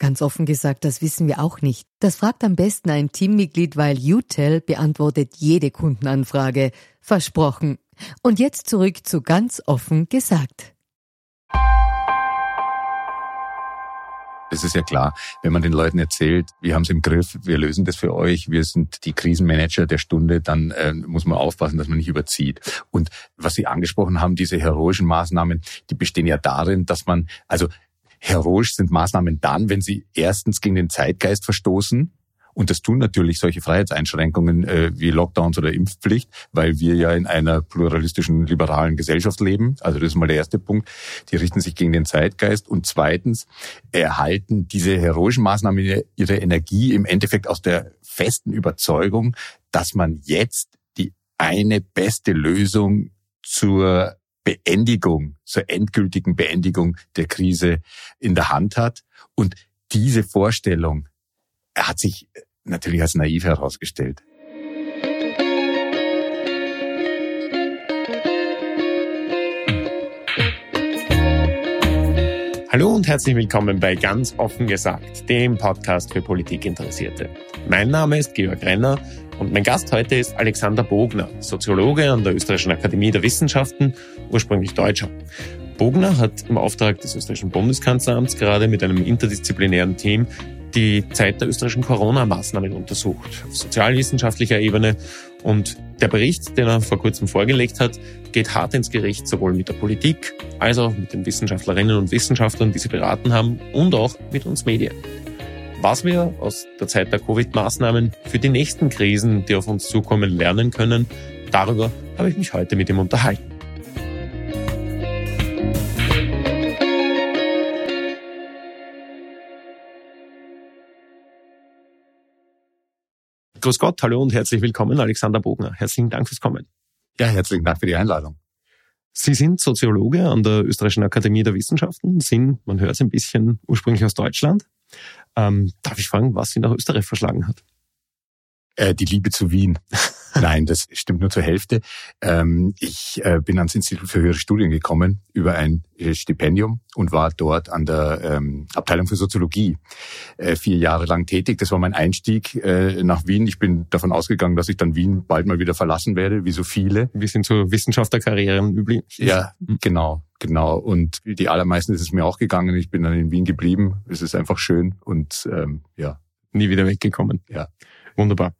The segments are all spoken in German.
Ganz offen gesagt, das wissen wir auch nicht. Das fragt am besten ein Teammitglied, weil UTEL beantwortet jede Kundenanfrage. Versprochen. Und jetzt zurück zu ganz offen gesagt. Es ist ja klar, wenn man den Leuten erzählt, wir haben es im Griff, wir lösen das für euch, wir sind die Krisenmanager der Stunde, dann äh, muss man aufpassen, dass man nicht überzieht. Und was Sie angesprochen haben, diese heroischen Maßnahmen, die bestehen ja darin, dass man, also Heroisch sind Maßnahmen dann, wenn sie erstens gegen den Zeitgeist verstoßen, und das tun natürlich solche Freiheitseinschränkungen äh, wie Lockdowns oder Impfpflicht, weil wir ja in einer pluralistischen, liberalen Gesellschaft leben. Also das ist mal der erste Punkt. Die richten sich gegen den Zeitgeist. Und zweitens erhalten diese heroischen Maßnahmen ihre Energie im Endeffekt aus der festen Überzeugung, dass man jetzt die eine beste Lösung zur Beendigung, zur endgültigen Beendigung der Krise in der Hand hat. Und diese Vorstellung hat sich natürlich als naiv herausgestellt. Hallo und herzlich willkommen bei Ganz offen gesagt, dem Podcast für Politikinteressierte. Mein Name ist Georg Renner und mein Gast heute ist Alexander Bogner, Soziologe an der Österreichischen Akademie der Wissenschaften, ursprünglich Deutscher. Bogner hat im Auftrag des österreichischen Bundeskanzleramts gerade mit einem interdisziplinären Team die Zeit der österreichischen Corona-Maßnahmen untersucht, auf sozialwissenschaftlicher Ebene. Und der Bericht, den er vor kurzem vorgelegt hat, geht hart ins Gericht, sowohl mit der Politik als auch mit den Wissenschaftlerinnen und Wissenschaftlern, die sie beraten haben, und auch mit uns Medien was wir aus der Zeit der Covid-Maßnahmen für die nächsten Krisen, die auf uns zukommen, lernen können, darüber habe ich mich heute mit ihm unterhalten. Grüß Gott, hallo und herzlich willkommen, Alexander Bogner. Herzlichen Dank fürs Kommen. Ja, herzlichen Dank für die Einladung. Sie sind Soziologe an der Österreichischen Akademie der Wissenschaften, sind, man hört es ein bisschen, ursprünglich aus Deutschland. Ähm, darf ich fragen, was Sie nach Österreich verschlagen hat? Äh, die Liebe zu Wien. Nein, das stimmt nur zur Hälfte. Ähm, ich äh, bin ans Institut für höhere Studien gekommen über ein äh, Stipendium und war dort an der ähm, Abteilung für Soziologie äh, vier Jahre lang tätig. Das war mein Einstieg nach Wien. Ich bin davon ausgegangen, dass ich dann Wien bald mal wieder verlassen werde, wie so viele. Wir sind so Wissenschaftlerkarrieren üblich. Ja, genau, genau. Und die allermeisten ist es mir auch gegangen. Ich bin dann in Wien geblieben. Es ist einfach schön und ähm, ja. Nie wieder weggekommen. Ja. Wunderbar.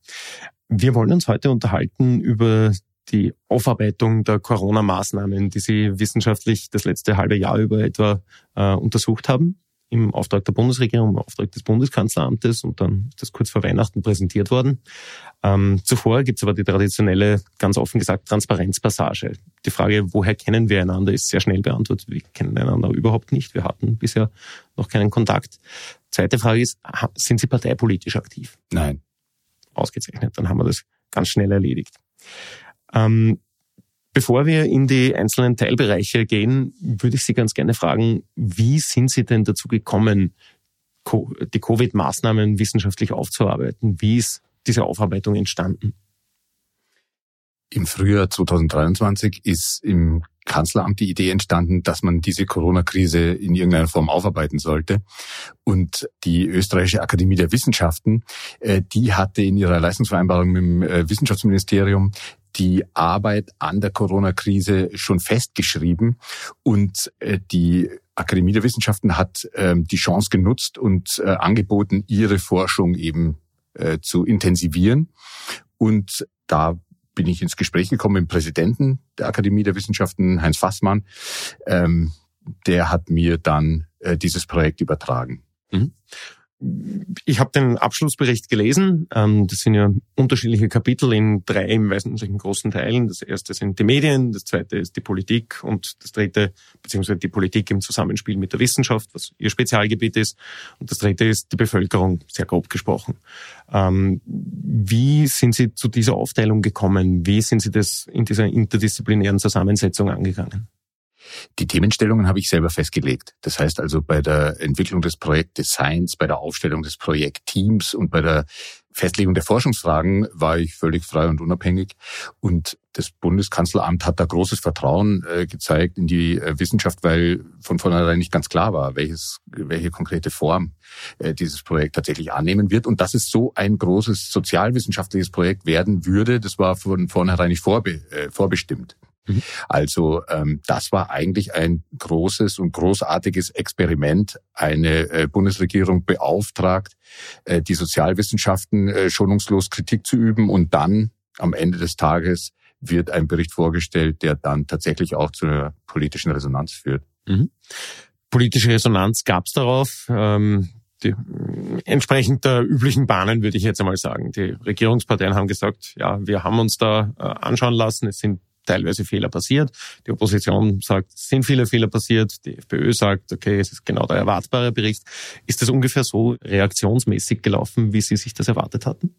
Wir wollen uns heute unterhalten über die Aufarbeitung der Corona-Maßnahmen, die Sie wissenschaftlich das letzte halbe Jahr über etwa äh, untersucht haben, im Auftrag der Bundesregierung, im Auftrag des Bundeskanzleramtes und dann ist das kurz vor Weihnachten präsentiert worden. Ähm, zuvor gibt es aber die traditionelle, ganz offen gesagt, Transparenzpassage. Die Frage, woher kennen wir einander, ist sehr schnell beantwortet. Wir kennen einander überhaupt nicht. Wir hatten bisher noch keinen Kontakt. Zweite Frage ist, sind Sie parteipolitisch aktiv? Nein ausgezeichnet. Dann haben wir das ganz schnell erledigt. Ähm, bevor wir in die einzelnen Teilbereiche gehen, würde ich Sie ganz gerne fragen, wie sind Sie denn dazu gekommen, die Covid-Maßnahmen wissenschaftlich aufzuarbeiten? Wie ist diese Aufarbeitung entstanden? Im Frühjahr 2023 ist im Kanzleramt die Idee entstanden, dass man diese Corona-Krise in irgendeiner Form aufarbeiten sollte. Und die Österreichische Akademie der Wissenschaften, äh, die hatte in ihrer Leistungsvereinbarung mit dem äh, Wissenschaftsministerium die Arbeit an der Corona-Krise schon festgeschrieben und äh, die Akademie der Wissenschaften hat ähm, die Chance genutzt und angeboten, ihre Forschung eben zu intensivieren. Und da bin ich ins Gespräch gekommen mit dem Präsidenten der Akademie der Wissenschaften, Heinz Fassmann. Ähm, der hat mir dann äh, dieses Projekt übertragen. Mhm. Ich habe den Abschlussbericht gelesen. Ähm, das sind ja unterschiedliche Kapitel in drei im wesentlichen großen Teilen. Das erste sind die Medien, das zweite ist die Politik und das dritte, beziehungsweise die Politik im Zusammenspiel mit der Wissenschaft, was ihr Spezialgebiet ist. Und das dritte ist die Bevölkerung, sehr grob gesprochen. Ähm, wie sind Sie zu dieser Aufteilung gekommen? Wie sind Sie das in dieser interdisziplinären Zusammensetzung angegangen? Die Themenstellungen habe ich selber festgelegt. Das heißt also bei der Entwicklung des Projektdesigns, bei der Aufstellung des Projektteams und bei der Festlegung der Forschungsfragen war ich völlig frei und unabhängig. Und das Bundeskanzleramt hat da großes Vertrauen äh, gezeigt in die äh, Wissenschaft, weil von vornherein nicht ganz klar war, welches, welche konkrete Form äh, dieses Projekt tatsächlich annehmen wird. Und dass es so ein großes sozialwissenschaftliches Projekt werden würde, das war von vornherein nicht vorbe äh, vorbestimmt. Mhm. Also ähm, das war eigentlich ein großes und großartiges Experiment. Eine äh, Bundesregierung beauftragt, äh, die Sozialwissenschaften äh, schonungslos Kritik zu üben und dann am Ende des Tages wird ein Bericht vorgestellt, der dann tatsächlich auch zu einer politischen Resonanz führt. Mhm. Politische Resonanz gab es darauf. Ähm die, entsprechend der üblichen Bahnen würde ich jetzt einmal sagen. Die Regierungsparteien haben gesagt, ja, wir haben uns da äh, anschauen lassen. Es sind teilweise Fehler passiert. Die Opposition sagt, es sind viele Fehler passiert. Die FPÖ sagt, okay, es ist genau der erwartbare Bericht. Ist das ungefähr so reaktionsmäßig gelaufen, wie Sie sich das erwartet hatten?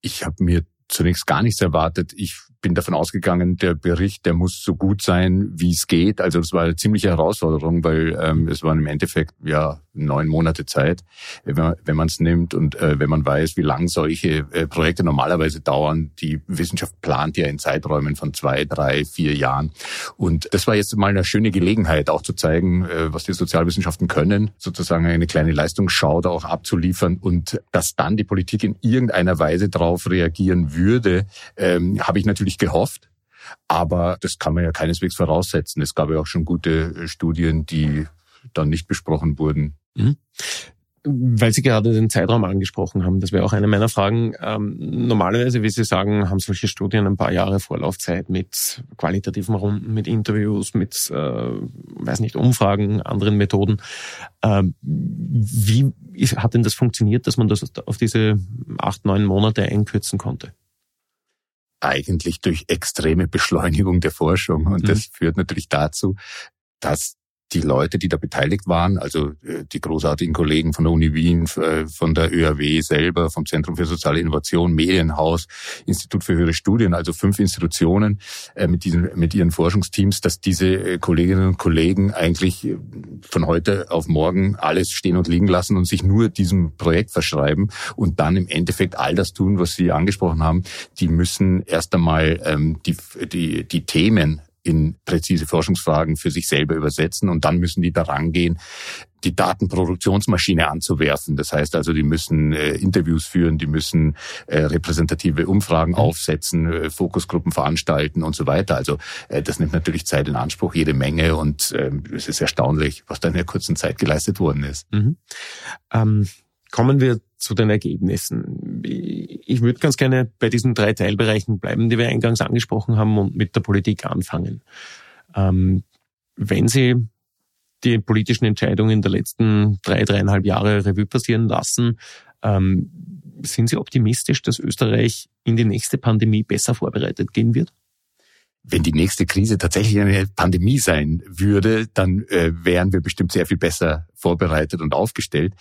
Ich habe mir zunächst gar nichts erwartet. Ich bin davon ausgegangen, der Bericht, der muss so gut sein, wie es geht. Also das war eine ziemliche Herausforderung, weil ähm, es waren im Endeffekt ja neun Monate Zeit, wenn man es nimmt und äh, wenn man weiß, wie lang solche äh, Projekte normalerweise dauern. Die Wissenschaft plant ja in Zeiträumen von zwei, drei, vier Jahren. Und das war jetzt mal eine schöne Gelegenheit, auch zu zeigen, äh, was die Sozialwissenschaften können, sozusagen eine kleine Leistungsschau da auch abzuliefern und dass dann die Politik in irgendeiner Weise darauf reagieren würde, ähm, habe ich natürlich gehofft. Aber das kann man ja keineswegs voraussetzen. Es gab ja auch schon gute äh, Studien, die dann nicht besprochen wurden. Mhm. Weil Sie gerade den Zeitraum angesprochen haben, das wäre auch eine meiner Fragen. Ähm, normalerweise, wie Sie sagen, haben solche Studien ein paar Jahre Vorlaufzeit mit qualitativen Runden, mit Interviews, mit, äh, weiß nicht, Umfragen, anderen Methoden. Ähm, wie hat denn das funktioniert, dass man das auf diese acht, neun Monate einkürzen konnte? Eigentlich durch extreme Beschleunigung der Forschung. Und mhm. das führt natürlich dazu, dass die Leute, die da beteiligt waren, also äh, die großartigen Kollegen von der Uni Wien, äh, von der ÖAW selber, vom Zentrum für soziale Innovation, Medienhaus, Institut für höhere Studien, also fünf Institutionen äh, mit diesen, mit ihren Forschungsteams, dass diese Kolleginnen und Kollegen eigentlich von heute auf morgen alles stehen und liegen lassen und sich nur diesem Projekt verschreiben und dann im Endeffekt all das tun, was Sie angesprochen haben. Die müssen erst einmal ähm, die, die, die Themen in präzise Forschungsfragen für sich selber übersetzen und dann müssen die daran gehen, die Datenproduktionsmaschine anzuwerfen. Das heißt also, die müssen äh, Interviews führen, die müssen äh, repräsentative Umfragen mhm. aufsetzen, äh, Fokusgruppen veranstalten und so weiter. Also äh, das nimmt natürlich Zeit in Anspruch, jede Menge und äh, es ist erstaunlich, was da in der kurzen Zeit geleistet worden ist. Mhm. Ähm, kommen wir zu den Ergebnissen. Ich würde ganz gerne bei diesen drei Teilbereichen bleiben, die wir eingangs angesprochen haben und mit der Politik anfangen. Ähm, wenn Sie die politischen Entscheidungen der letzten drei, dreieinhalb Jahre Revue passieren lassen, ähm, sind Sie optimistisch, dass Österreich in die nächste Pandemie besser vorbereitet gehen wird? Wenn die nächste Krise tatsächlich eine Pandemie sein würde, dann äh, wären wir bestimmt sehr viel besser vorbereitet und aufgestellt.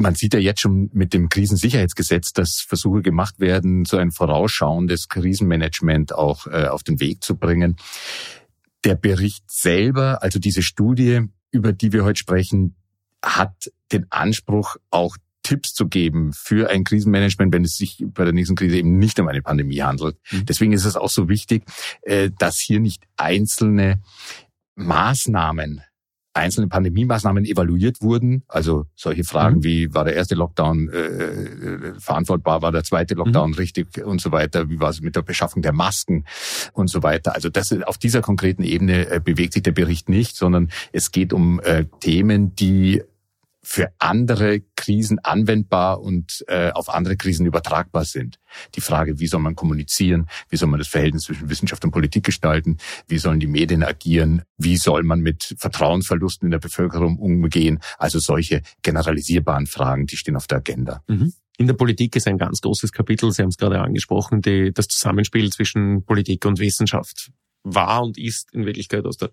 Man sieht ja jetzt schon mit dem Krisensicherheitsgesetz, dass Versuche gemacht werden, so ein vorausschauendes Krisenmanagement auch äh, auf den Weg zu bringen. Der Bericht selber, also diese Studie, über die wir heute sprechen, hat den Anspruch, auch Tipps zu geben für ein Krisenmanagement, wenn es sich bei der nächsten Krise eben nicht um eine Pandemie handelt. Mhm. Deswegen ist es auch so wichtig, äh, dass hier nicht einzelne Maßnahmen einzelne Pandemie-Maßnahmen evaluiert wurden. Also solche Fragen mhm. wie, war der erste Lockdown äh, äh, verantwortbar, war der zweite Lockdown mhm. richtig und so weiter, wie war es mit der Beschaffung der Masken und so weiter. Also das auf dieser konkreten Ebene äh, bewegt sich der Bericht nicht, sondern es geht um äh, Themen, die für andere Krisen anwendbar und äh, auf andere Krisen übertragbar sind. Die Frage, wie soll man kommunizieren, wie soll man das Verhältnis zwischen Wissenschaft und Politik gestalten, wie sollen die Medien agieren, wie soll man mit Vertrauensverlusten in der Bevölkerung umgehen. Also solche generalisierbaren Fragen, die stehen auf der Agenda. Mhm. In der Politik ist ein ganz großes Kapitel, Sie haben es gerade angesprochen, die, das Zusammenspiel zwischen Politik und Wissenschaft war und ist in Wirklichkeit aus der,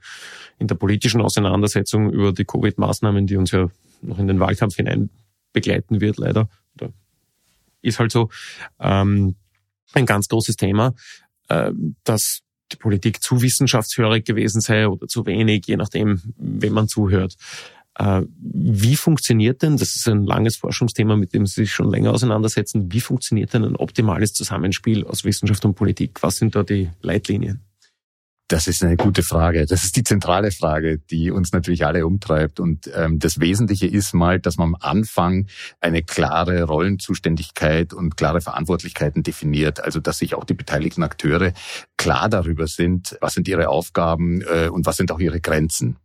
in der politischen Auseinandersetzung über die Covid-Maßnahmen, die uns ja noch in den Wahlkampf hinein begleiten wird, leider. Ist halt so. Ähm, ein ganz großes Thema, äh, dass die Politik zu wissenschaftshörig gewesen sei oder zu wenig, je nachdem, wem man zuhört. Äh, wie funktioniert denn, das ist ein langes Forschungsthema, mit dem Sie sich schon länger auseinandersetzen, wie funktioniert denn ein optimales Zusammenspiel aus Wissenschaft und Politik? Was sind da die Leitlinien? Das ist eine gute Frage. Das ist die zentrale Frage, die uns natürlich alle umtreibt. Und ähm, das Wesentliche ist mal, dass man am Anfang eine klare Rollenzuständigkeit und klare Verantwortlichkeiten definiert. Also dass sich auch die beteiligten Akteure klar darüber sind, was sind ihre Aufgaben äh, und was sind auch ihre Grenzen.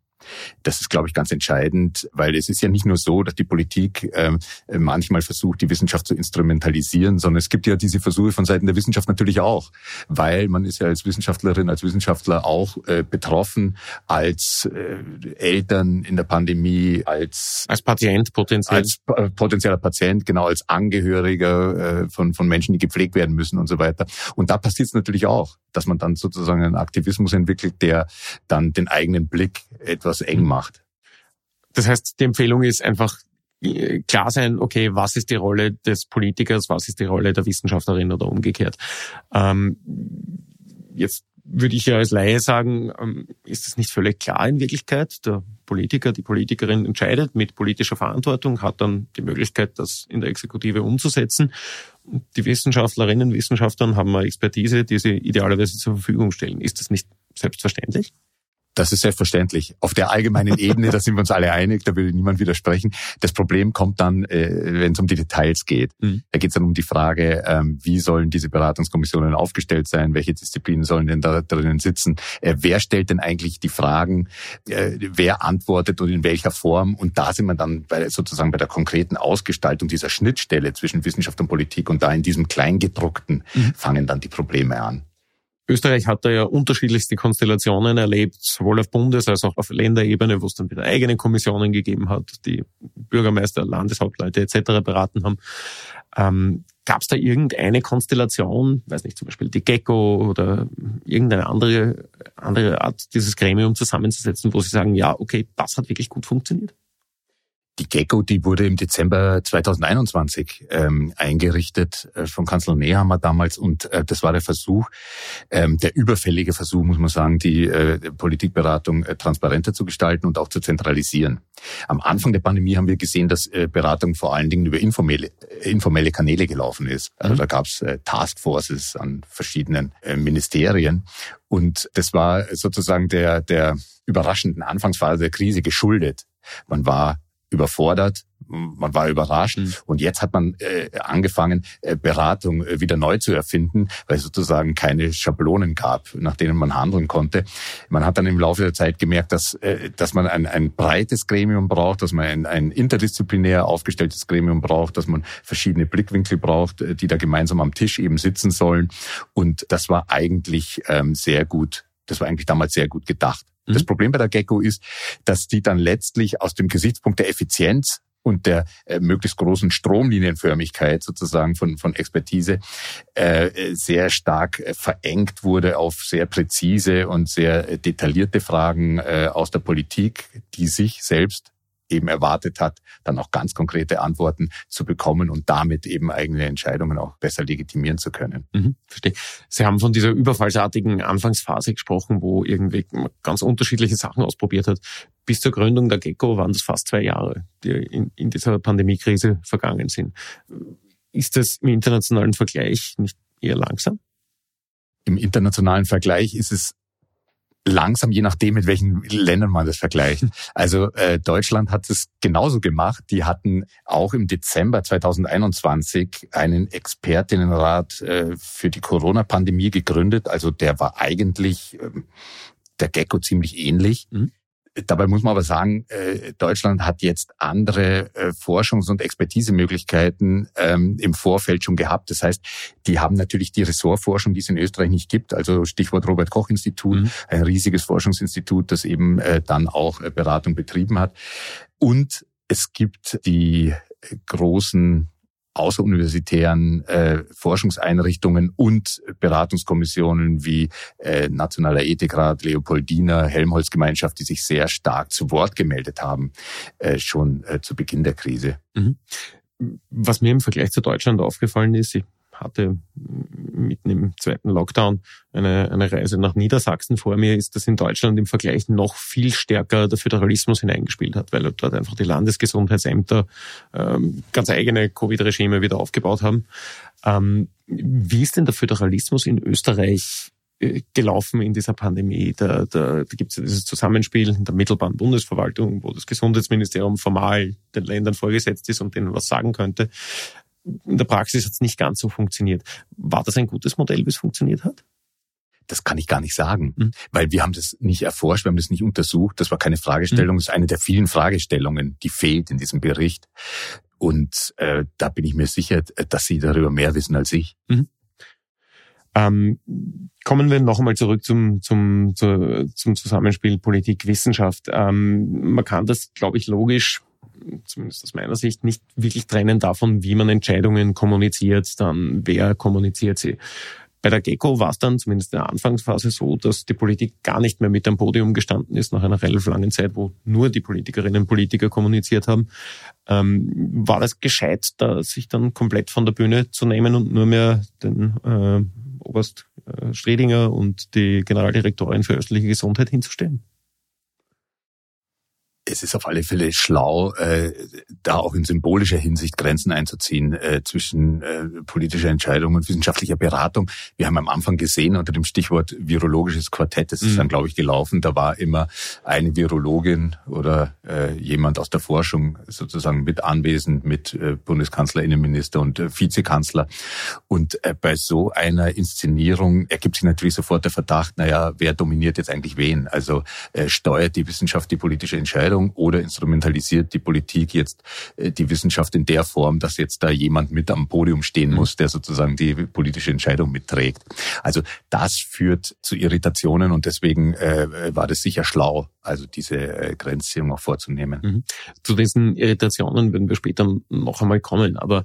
Das ist, glaube ich, ganz entscheidend, weil es ist ja nicht nur so, dass die Politik äh, manchmal versucht, die Wissenschaft zu instrumentalisieren, sondern es gibt ja diese Versuche von Seiten der Wissenschaft natürlich auch, weil man ist ja als Wissenschaftlerin, als Wissenschaftler auch äh, betroffen, als äh, Eltern in der Pandemie, als als Patient potenziell, als äh, potenzieller Patient, genau als Angehöriger äh, von von Menschen, die gepflegt werden müssen und so weiter. Und da passiert es natürlich auch, dass man dann sozusagen einen Aktivismus entwickelt, der dann den eigenen Blick etwas etwas eng macht. Das heißt, die Empfehlung ist einfach äh, klar sein, okay, was ist die Rolle des Politikers, was ist die Rolle der Wissenschaftlerin oder umgekehrt. Ähm, jetzt würde ich ja als Laie sagen, ähm, ist es nicht völlig klar in Wirklichkeit. Der Politiker, die Politikerin entscheidet mit politischer Verantwortung, hat dann die Möglichkeit, das in der Exekutive umzusetzen. Die Wissenschaftlerinnen, Wissenschaftler haben eine Expertise, die sie idealerweise zur Verfügung stellen. Ist das nicht selbstverständlich? Das ist selbstverständlich. Auf der allgemeinen Ebene, da sind wir uns alle einig, da will niemand widersprechen. Das Problem kommt dann, äh, wenn es um die Details geht. Mhm. Da geht es dann um die Frage, ähm, wie sollen diese Beratungskommissionen aufgestellt sein, welche Disziplinen sollen denn da drinnen sitzen, äh, wer stellt denn eigentlich die Fragen, äh, wer antwortet und in welcher Form. Und da sind wir dann bei, sozusagen bei der konkreten Ausgestaltung dieser Schnittstelle zwischen Wissenschaft und Politik und da in diesem Kleingedruckten mhm. fangen dann die Probleme an. Österreich hat da ja unterschiedlichste Konstellationen erlebt, sowohl auf Bundes- als auch auf Länderebene, wo es dann wieder eigene Kommissionen gegeben hat, die Bürgermeister, Landeshauptleute etc. beraten haben. Ähm, Gab es da irgendeine Konstellation, weiß nicht, zum Beispiel die Gecko oder irgendeine andere, andere Art, dieses Gremium zusammenzusetzen, wo Sie sagen, ja, okay, das hat wirklich gut funktioniert? Die Gecko, die wurde im Dezember 2021 ähm, eingerichtet äh, von Kanzler Nehammer damals und äh, das war der Versuch, ähm, der überfällige Versuch, muss man sagen, die äh, Politikberatung äh, transparenter zu gestalten und auch zu zentralisieren. Am Anfang der Pandemie haben wir gesehen, dass äh, Beratung vor allen Dingen über informelle, äh, informelle Kanäle gelaufen ist. Also mhm. da gab es äh, Taskforces an verschiedenen äh, Ministerien und das war sozusagen der, der überraschenden Anfangsphase der Krise geschuldet. Man war überfordert, man war überrascht mhm. und jetzt hat man äh, angefangen, äh, Beratung äh, wieder neu zu erfinden, weil es sozusagen keine Schablonen gab, nach denen man handeln konnte. Man hat dann im Laufe der Zeit gemerkt, dass, äh, dass man ein, ein breites Gremium braucht, dass man ein, ein interdisziplinär aufgestelltes Gremium braucht, dass man verschiedene Blickwinkel braucht, äh, die da gemeinsam am Tisch eben sitzen sollen. Und das war eigentlich ähm, sehr gut, das war eigentlich damals sehr gut gedacht. Das mhm. Problem bei der Gecko ist, dass die dann letztlich aus dem Gesichtspunkt der Effizienz und der äh, möglichst großen Stromlinienförmigkeit sozusagen von, von Expertise äh, sehr stark äh, verengt wurde auf sehr präzise und sehr äh, detaillierte Fragen äh, aus der Politik, die sich selbst eben erwartet hat, dann auch ganz konkrete Antworten zu bekommen und damit eben eigene Entscheidungen auch besser legitimieren zu können. Mhm, verstehe. Sie haben von dieser überfallsartigen Anfangsphase gesprochen, wo irgendwie ganz unterschiedliche Sachen ausprobiert hat. Bis zur Gründung der Gecko waren das fast zwei Jahre, die in, in dieser Pandemiekrise vergangen sind. Ist das im internationalen Vergleich nicht eher langsam? Im internationalen Vergleich ist es langsam, je nachdem, mit welchen Ländern man das vergleicht. Also äh, Deutschland hat es genauso gemacht. Die hatten auch im Dezember 2021 einen Expertinnenrat äh, für die Corona-Pandemie gegründet. Also der war eigentlich ähm, der Gecko ziemlich ähnlich. Mhm. Dabei muss man aber sagen, äh, Deutschland hat jetzt andere äh, Forschungs- und Expertisemöglichkeiten ähm, im Vorfeld schon gehabt. Das heißt, die haben natürlich die Ressortforschung, die es in Österreich nicht gibt. Also Stichwort Robert Koch Institut, mhm. ein riesiges Forschungsinstitut, das eben äh, dann auch Beratung betrieben hat. Und es gibt die großen außeruniversitären äh, Forschungseinrichtungen und Beratungskommissionen wie äh, Nationaler Ethikrat, Leopoldiner, Helmholtz-Gemeinschaft, die sich sehr stark zu Wort gemeldet haben, äh, schon äh, zu Beginn der Krise. Mhm. Was mir im Vergleich zu Deutschland aufgefallen ist, ich hatte mitten im zweiten Lockdown eine, eine Reise nach Niedersachsen vor mir, ist, dass in Deutschland im Vergleich noch viel stärker der Föderalismus hineingespielt hat, weil dort einfach die Landesgesundheitsämter ähm, ganz eigene Covid-Regime wieder aufgebaut haben. Ähm, wie ist denn der Föderalismus in Österreich äh, gelaufen in dieser Pandemie. Da, da, da gibt es ja dieses Zusammenspiel in der mittelbaren Bundesverwaltung, wo das Gesundheitsministerium formal den Ländern vorgesetzt ist und denen was sagen könnte in der Praxis hat es nicht ganz so funktioniert. War das ein gutes Modell, wie es funktioniert hat? Das kann ich gar nicht sagen, mhm. weil wir haben das nicht erforscht, wir haben das nicht untersucht. Das war keine Fragestellung, mhm. das ist eine der vielen Fragestellungen, die fehlt in diesem Bericht. Und äh, da bin ich mir sicher, dass Sie darüber mehr wissen als ich. Mhm. Ähm, kommen wir noch einmal zurück zum, zum, zu, zum Zusammenspiel Politik-Wissenschaft. Ähm, man kann das, glaube ich, logisch zumindest aus meiner Sicht, nicht wirklich trennen davon, wie man Entscheidungen kommuniziert, dann wer kommuniziert sie. Bei der GECO war es dann zumindest in der Anfangsphase so, dass die Politik gar nicht mehr mit am Podium gestanden ist, nach einer relativ langen Zeit, wo nur die Politikerinnen und Politiker kommuniziert haben. Ähm, war das gescheit, da sich dann komplett von der Bühne zu nehmen und nur mehr den äh, Oberst äh, Stredinger und die Generaldirektorin für östliche Gesundheit hinzustellen? Es ist auf alle Fälle schlau, äh, da auch in symbolischer Hinsicht Grenzen einzuziehen äh, zwischen äh, politischer Entscheidung und wissenschaftlicher Beratung. Wir haben am Anfang gesehen unter dem Stichwort virologisches Quartett, das ist mhm. dann, glaube ich, gelaufen. Da war immer eine Virologin oder äh, jemand aus der Forschung sozusagen mit anwesend, mit äh, Bundeskanzler, Innenminister und äh, Vizekanzler. Und äh, bei so einer Inszenierung ergibt sich natürlich sofort der Verdacht, naja, wer dominiert jetzt eigentlich wen? Also äh, steuert die Wissenschaft die politische Entscheidung? Entscheidung oder instrumentalisiert die Politik jetzt äh, die Wissenschaft in der Form, dass jetzt da jemand mit am Podium stehen mhm. muss, der sozusagen die politische Entscheidung mitträgt. Also das führt zu Irritationen und deswegen äh, war das sicher schlau, also diese äh, Grenzziehung auch vorzunehmen. Mhm. Zu diesen Irritationen würden wir später noch einmal kommen, aber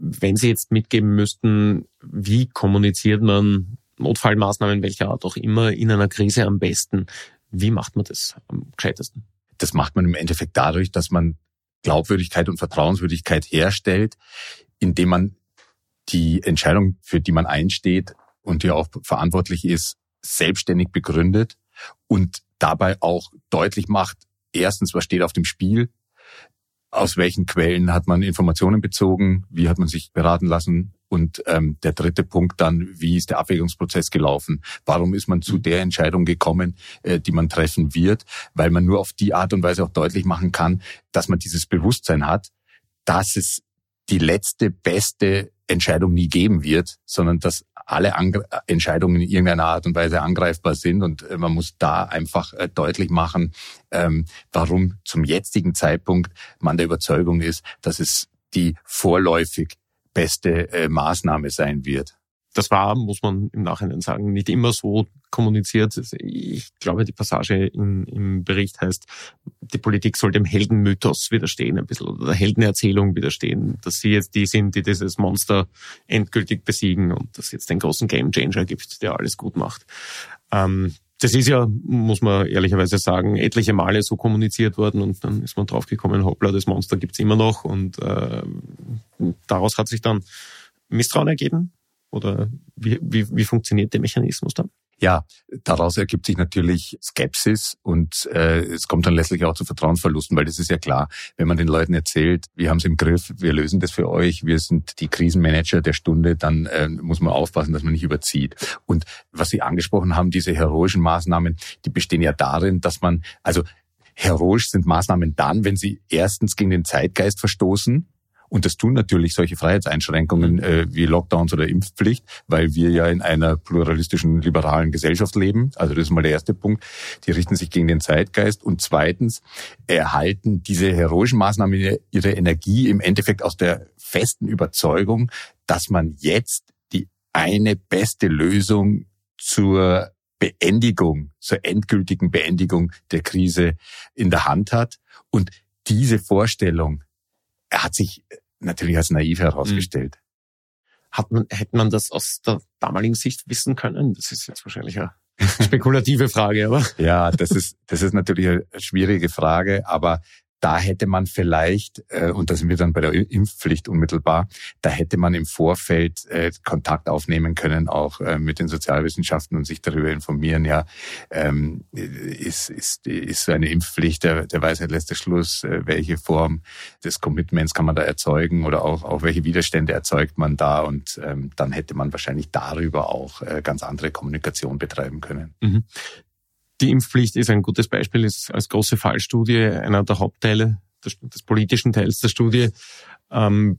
wenn Sie jetzt mitgeben müssten, wie kommuniziert man Notfallmaßnahmen welcher Art auch immer in einer Krise am besten? Wie macht man das am gescheitesten? Das macht man im Endeffekt dadurch, dass man Glaubwürdigkeit und Vertrauenswürdigkeit herstellt, indem man die Entscheidung, für die man einsteht und die auch verantwortlich ist, selbstständig begründet und dabei auch deutlich macht, erstens, was steht auf dem Spiel, aus welchen Quellen hat man Informationen bezogen, wie hat man sich beraten lassen und ähm, der dritte Punkt dann, wie ist der Abwägungsprozess gelaufen? Warum ist man zu mhm. der Entscheidung gekommen, äh, die man treffen wird? Weil man nur auf die Art und Weise auch deutlich machen kann, dass man dieses Bewusstsein hat, dass es die letzte beste Entscheidung nie geben wird, sondern dass alle Angr Entscheidungen in irgendeiner Art und Weise angreifbar sind und äh, man muss da einfach äh, deutlich machen, ähm, warum zum jetzigen Zeitpunkt man der Überzeugung ist, dass es die vorläufig beste äh, Maßnahme sein wird. Das war, muss man im Nachhinein sagen, nicht immer so kommuniziert. Ich glaube, die Passage in, im Bericht heißt, die Politik soll dem Heldenmythos widerstehen, ein bisschen, oder der Heldenerzählung widerstehen, dass sie jetzt die sind, die dieses Monster endgültig besiegen und dass es jetzt den großen Gamechanger gibt, der alles gut macht. Ähm, das ist ja, muss man ehrlicherweise sagen, etliche Male so kommuniziert worden und dann ist man draufgekommen, hoppla, das Monster gibt's immer noch und äh, daraus hat sich dann Misstrauen ergeben? Oder wie, wie, wie funktioniert der Mechanismus dann? Ja, daraus ergibt sich natürlich Skepsis und äh, es kommt dann letztlich auch zu Vertrauensverlusten, weil das ist ja klar, wenn man den Leuten erzählt, wir haben es im Griff, wir lösen das für euch, wir sind die Krisenmanager der Stunde, dann äh, muss man aufpassen, dass man nicht überzieht. Und was Sie angesprochen haben, diese heroischen Maßnahmen, die bestehen ja darin, dass man, also heroisch sind Maßnahmen dann, wenn sie erstens gegen den Zeitgeist verstoßen Und das tun natürlich solche Freiheitseinschränkungen mhm. äh, wie Lockdowns oder Impfpflicht, weil wir ja in einer pluralistischen, liberalen Gesellschaft leben. Also das ist mal der erste Punkt. Die richten sich gegen den Zeitgeist. Und zweitens erhalten diese heroischen Maßnahmen ihre Energie im Endeffekt aus der festen Überzeugung, dass man jetzt die eine beste Lösung zur Beendigung, zur endgültigen Beendigung der Krise in der Hand hat. Und diese Vorstellung hat sich natürlich als naiv herausgestellt. Mhm. Hat man, hätte man das aus der damaligen Sicht wissen können? Das ist jetzt wahrscheinlich eine spekulative Frage, aber. Ja, das ist, das ist natürlich eine schwierige Frage, aber da hätte man vielleicht, äh, und da sind wir dann bei der Impfpflicht unmittelbar, da hätte man im Vorfeld äh, Kontakt aufnehmen können, auch äh, mit den Sozialwissenschaften und sich darüber informieren, ja, ähm, ist, ist, ist eine Impfpflicht der, der Weisheit letzter Schluss, welche Form des Commitments kann man da erzeugen oder auch, auch welche Widerstände erzeugt man da und ähm, dann hätte man wahrscheinlich darüber auch ganz andere Kommunikation betreiben können. Mhm. Die Impfpflicht ist ein gutes Beispiel, ist als große Fallstudie einer der Hauptteile des, des politischen Teils der Studie. Ähm,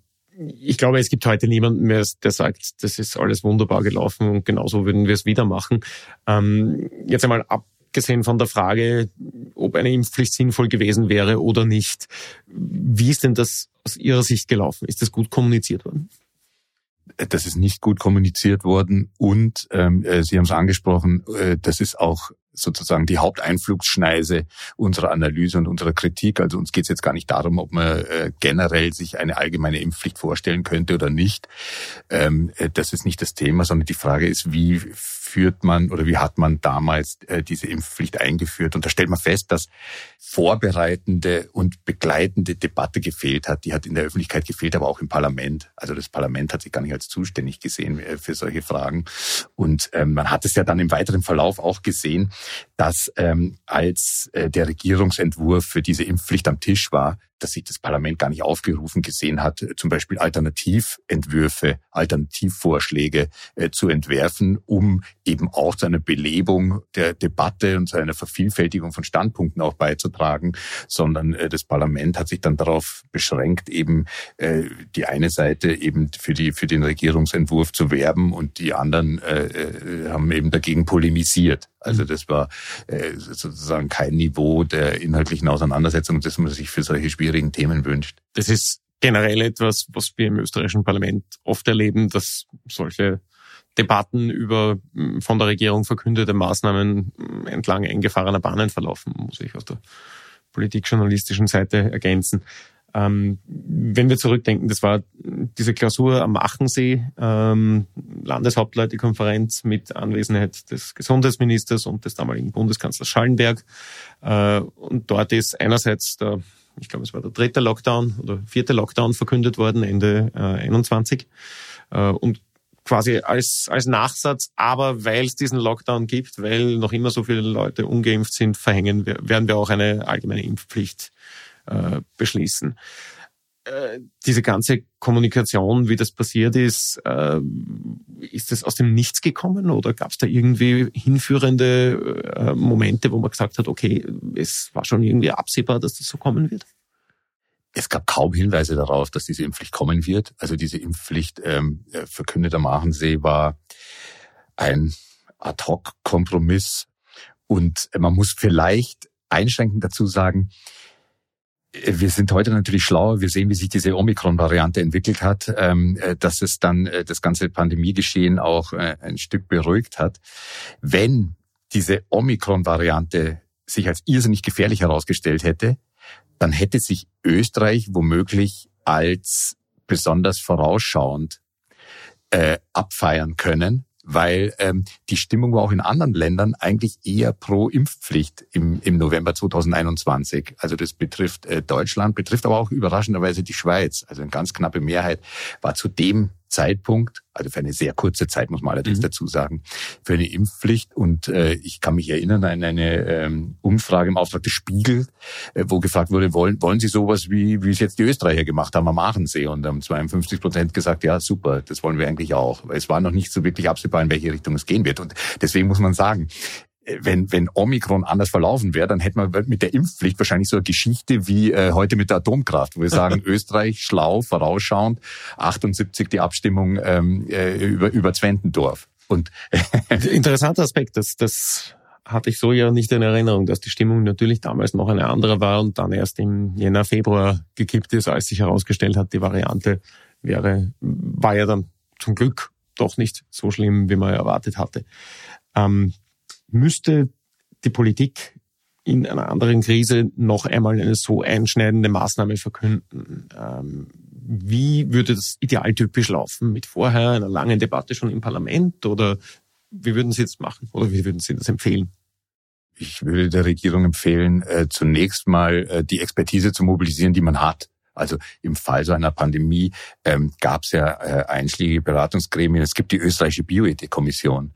ich glaube, es gibt heute niemanden mehr, der sagt, das ist alles wunderbar gelaufen und genauso würden wir es wieder machen. Ähm, jetzt einmal abgesehen von der Frage, ob eine Impfpflicht sinnvoll gewesen wäre oder nicht. Wie ist denn das aus Ihrer Sicht gelaufen? Ist das gut kommuniziert worden? Das ist nicht gut kommuniziert worden und ähm, äh, Sie haben es angesprochen, äh, das ist auch sozusagen die Haupteinflugsschneise unserer Analyse und unserer Kritik. Also uns geht es jetzt gar nicht darum, ob man äh, generell sich eine allgemeine Impfpflicht vorstellen könnte oder nicht. Ähm, äh, das ist nicht das Thema, sondern die Frage ist, wie führt man oder wie hat man damals äh, diese Impfpflicht eingeführt? Und da stellt man fest, dass vorbereitende und begleitende Debatte gefehlt hat. Die hat in der Öffentlichkeit gefehlt, aber auch im Parlament. Also das Parlament hat sich gar nicht als zuständig gesehen äh, für solche Fragen. Und ähm, man hat es ja dann im weiteren Verlauf auch gesehen, dass ähm, als äh, der Regierungsentwurf für diese Impfpflicht am Tisch war, dass sich das Parlament gar nicht aufgerufen gesehen hat, äh, zum Beispiel Alternativentwürfe, Alternativvorschläge äh, zu entwerfen, um eben auch zu einer Belebung der Debatte und zu einer Vervielfältigung von Standpunkten auch beizutragen, sondern äh, das Parlament hat sich dann darauf beschränkt, eben äh, die eine Seite eben für die für den Regierungsentwurf zu werben und die anderen äh, äh haben eben dagegen polemisiert. Also das war sozusagen kein Niveau der inhaltlichen Auseinandersetzung, das man sich für solche schwierigen Themen wünscht. Das ist generell etwas, was wir im österreichischen Parlament oft erleben, dass solche Debatten über hm, von der Regierung verkündete Maßnahmen hm, entlang eingefahrener Bahnen verlaufen, muss ich aus der politikjournalistischen Seite ergänzen. Ähm, wenn wir zurückdenken, das war diese Klausur am Achensee, ähm, Landeshauptleutekonferenz mit Anwesenheit des Gesundheitsministers und des damaligen Bundeskanzlers Schallenberg. Äh, und dort ist einerseits der, ich glaube, es war der dritte Lockdown oder vierte Lockdown verkündet worden, Ende äh, 21. Äh, und quasi als, als Nachsatz, aber weil es diesen Lockdown gibt, weil noch immer so viele Leute ungeimpft sind, verhängen wir, werden wir auch eine allgemeine Impfpflicht äh, beschließen. Äh, diese ganze Kommunikation, wie das passiert ist, äh, ist das aus dem Nichts gekommen oder gab es da irgendwie hinführende äh, Momente, wo man gesagt hat, okay, es war schon irgendwie absehbar, dass das so kommen wird? Es gab kaum Hinweise darauf, dass diese Impfpflicht kommen wird. Also diese Impfpflicht ähm, verkündet am Aachensee war ein Ad-hoc-Kompromiss. Und man muss vielleicht einschränkend dazu sagen, wir sind heute natürlich schlauer. Wir sehen, wie sich diese Omikron-Variante entwickelt hat, ähm, äh, dass es dann äh, das ganze Pandemiegeschehen auch äh, ein Stück beruhigt hat. Wenn diese Omikron-Variante sich als irrsinnig gefährlich herausgestellt hätte, dann hätte sich Österreich womöglich als besonders vorausschauend abfeiern können weil ähm, die Stimmung war auch in anderen Ländern eigentlich eher pro Impfpflicht im, im November 2021. Also das betrifft äh, Deutschland, betrifft aber auch überraschenderweise die Schweiz. Also eine ganz knappe Mehrheit war zu dem Zeitpunkt, also für eine sehr kurze Zeit muss man allerdings mhm. dazu sagen, für eine Impfpflicht. Und äh, ich kann mich erinnern an eine ähm, Umfrage im Auftrag des Spiegel, äh, wo gefragt wurde, wollen, wollen Sie sowas, wie, wie es jetzt die Österreicher gemacht haben am Aachensee? Und haben 52 Prozent gesagt, ja, super, das wollen wir eigentlich auch. Es war noch nicht so wirklich absehbar, in welche Richtung es gehen wird. Und deswegen muss man sagen, wenn, wenn Omikron anders verlaufen wäre, dann hätten wir mit der Impfpflicht wahrscheinlich so eine Geschichte wie äh, heute mit der Atomkraft, wo wir sagen, Österreich schlau, vorausschauend, 78 die Abstimmung ähm, äh, über, über Zwentendorf. Und interessanter Aspekt, das, das hatte ich so ja nicht in Erinnerung, dass die Stimmung natürlich damals noch eine andere war und dann erst im Jänner, Februar gekippt ist, als sich herausgestellt hat, die Variante wäre, war ja dann zum Glück doch nicht so schlimm, wie man erwartet hatte. Ähm, müsste die Politik in einer anderen Krise noch einmal eine so einschneidende Maßnahme verkünden? Ähm, wie würde das idealtypisch laufen? Mit vorher einer langen Debatte schon im Parlament oder wie würden Sie das machen oder wie würden Sie das empfehlen? Ich würde der Regierung empfehlen, äh, zunächst mal äh, die Expertise zu mobilisieren, die man hat. Also im Fall so einer Pandemie ähm, gab es ja äh, einschlägige Beratungsgremien. Es gibt die österreichische Bioethik-Kommission,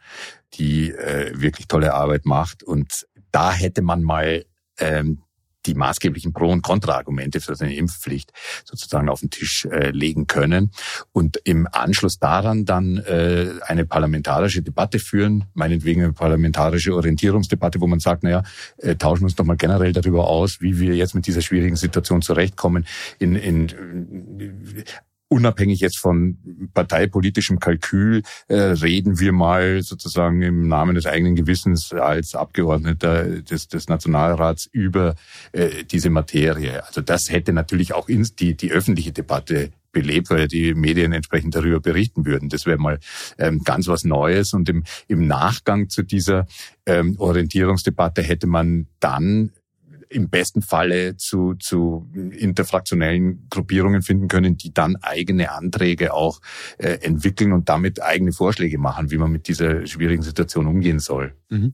die äh, wirklich tolle Arbeit macht. Und da hätte man mal ähm, die maßgeblichen Pro- und Kontraargumente für eine Impfpflicht sozusagen auf den Tisch äh, legen können und im Anschluss daran dann äh, eine parlamentarische Debatte führen, meinetwegen eine parlamentarische Orientierungsdebatte, wo man sagt, naja, äh, tauschen wir uns doch mal generell darüber aus, wie wir jetzt mit dieser schwierigen Situation zurechtkommen. In, in unabhängig jetzt von parteipolitischem Kalkül, äh, reden wir mal sozusagen im Namen des eigenen Gewissens als Abgeordneter des, des Nationalrats über äh, diese Materie. Also das hätte natürlich auch ins, die, die öffentliche Debatte belebt, weil die Medien entsprechend darüber berichten würden. Das wäre mal ähm, ganz was Neues. Und im, im Nachgang zu dieser ähm, Orientierungsdebatte hätte man dann im besten Falle zu, zu interfraktionellen Gruppierungen finden können, die dann eigene Anträge auch äh, entwickeln und damit eigene Vorschläge machen, wie man mit dieser schwierigen Situation umgehen soll. Mhm.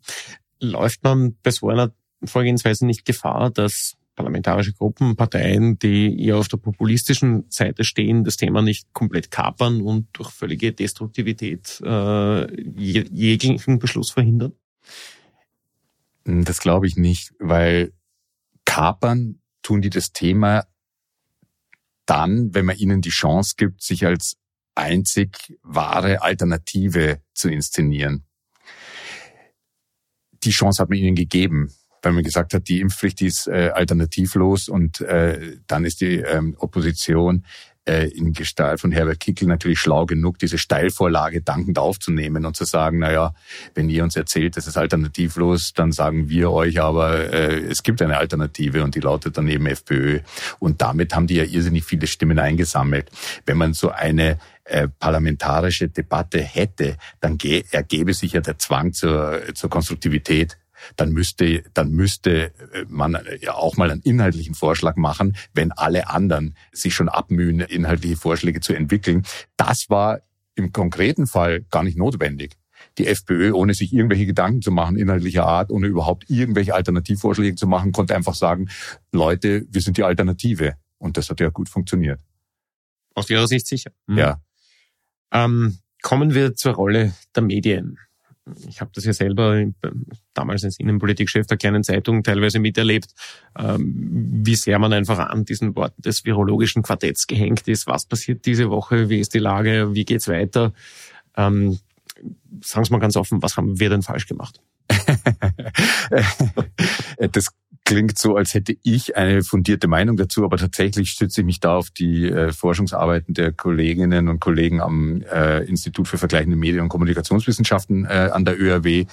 Läuft man bei so einer Vorgehensweise nicht Gefahr, dass parlamentarische Gruppen, Parteien, die eher auf der populistischen Seite stehen, das Thema nicht komplett kapern und durch völlige Destruktivität äh, jeglichen Beschluss verhindern? Das glaube ich nicht, weil kapern tun die das Thema dann, wenn man ihnen die Chance gibt, sich als einzig wahre Alternative zu inszenieren. Die Chance hat man ihnen gegeben, weil man gesagt hat, die Impfpflicht ist äh, alternativlos und äh, dann ist die ähm, Opposition in Gestalt von Herbert Kickel natürlich schlau genug, diese Steilvorlage dankend aufzunehmen und zu sagen, na ja, wenn ihr uns erzählt, das ist alternativlos, dann sagen wir euch aber, äh, es gibt eine Alternative und die lautet dann eben FPÖ. Und damit haben die ja irrsinnig viele Stimmen eingesammelt. Wenn man so eine äh, parlamentarische Debatte hätte, dann ergebe sich ja der Zwang zur, zur Konstruktivität dann müsste, dann müsste äh, man ja auch mal einen inhaltlichen Vorschlag machen, wenn alle anderen sich schon abmühen, inhaltliche Vorschläge zu entwickeln. Das war im konkreten Fall gar nicht notwendig. Die FPÖ, ohne sich irgendwelche Gedanken zu machen, inhaltlicher Art, ohne überhaupt irgendwelche Alternativvorschläge zu machen, konnte einfach sagen, Leute, wir sind die Alternative. Und das hat ja gut funktioniert. Aus Ihrer Sicht sicher. Mhm. Ja. Ähm, kommen wir zur Rolle der Medien ich habe das ja selber damals als Innenpolitikchef der kleinen Zeitung teilweise miterlebt, ähm, wie sehr man einfach an diesen Worten des virologischen Quartetts gehängt ist. Was passiert diese Woche? Wie ist die Lage? Wie geht's weiter? Ähm, sagen Sie mal ganz offen, was haben wir denn falsch gemacht? das klingt so, als hätte ich eine fundierte Meinung dazu, aber tatsächlich stütze ich mich da auf die äh, Forschungsarbeiten der Kolleginnen und Kollegen am äh, Institut für vergleichende Medien- und Kommunikationswissenschaften äh, an der ÖRW.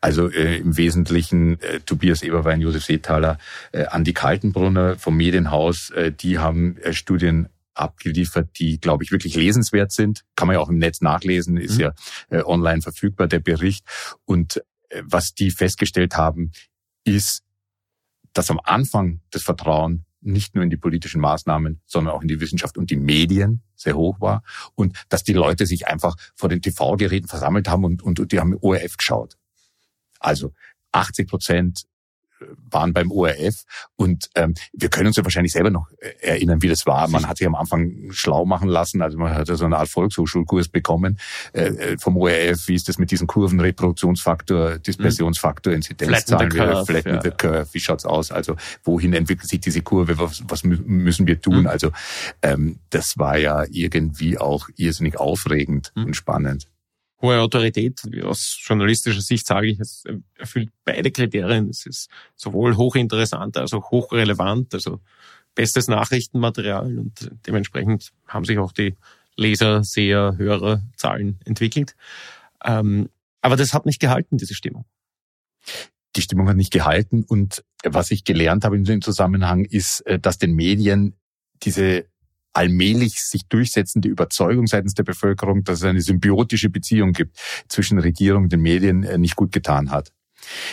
Also äh, im Wesentlichen äh, Tobias Eberwein, Josef Seethaler, äh, Andi Kaltenbrunner vom Medienhaus, die haben Studien abgeliefert, die, glaube ich, wirklich lesenswert sind. Kann man ja auch im Netz nachlesen, ist mhm. ja äh, online verfügbar, der Bericht. Und was die festgestellt haben, ist, dass am Anfang das Vertrauen nicht nur in die politischen Maßnahmen, sondern auch in die Wissenschaft und die Medien sehr hoch war und dass die Leute sich einfach vor den TV-Geräten versammelt haben und, und, und die haben ORF geschaut. Also 80 Prozent waren beim ORF und ähm, wir können uns ja wahrscheinlich selber noch äh, erinnern, wie das war. Man hat sich am Anfang schlau machen lassen, also man hat ja so eine Art Volkshochschulkurs bekommen äh, äh vom ORF, wie ist das mit diesen Kurven, Reproduktionsfaktor, Dispersionsfaktor, Inzidenzzahlen, Flatten the curve, wie schaut's aus? Also wohin entwickelt sich diese Kurve, was, was müssen wir tun? Mhm. Also ähm, das war ja irgendwie auch irrsinnig aufregend mhm. und spannend. Hohe Autorität. Aus journalistischer Sicht sage ich, es erfüllt beide Kriterien. Es ist sowohl hochinteressant als auch hochrelevant, also bestes Nachrichtenmaterial und dementsprechend haben sich auch die Leser, Seher, Hörer Zahlen entwickelt. Ähm, aber das hat nicht gehalten, diese Stimmung. Die Stimmung hat nicht gehalten und was ich gelernt habe in dem Zusammenhang ist, äh, dass den Medien diese allmählich sich durchsetzende Überzeugung seitens der Bevölkerung, dass es eine symbiotische Beziehung gibt zwischen Regierung und den Medien, äh, nicht gut getan hat.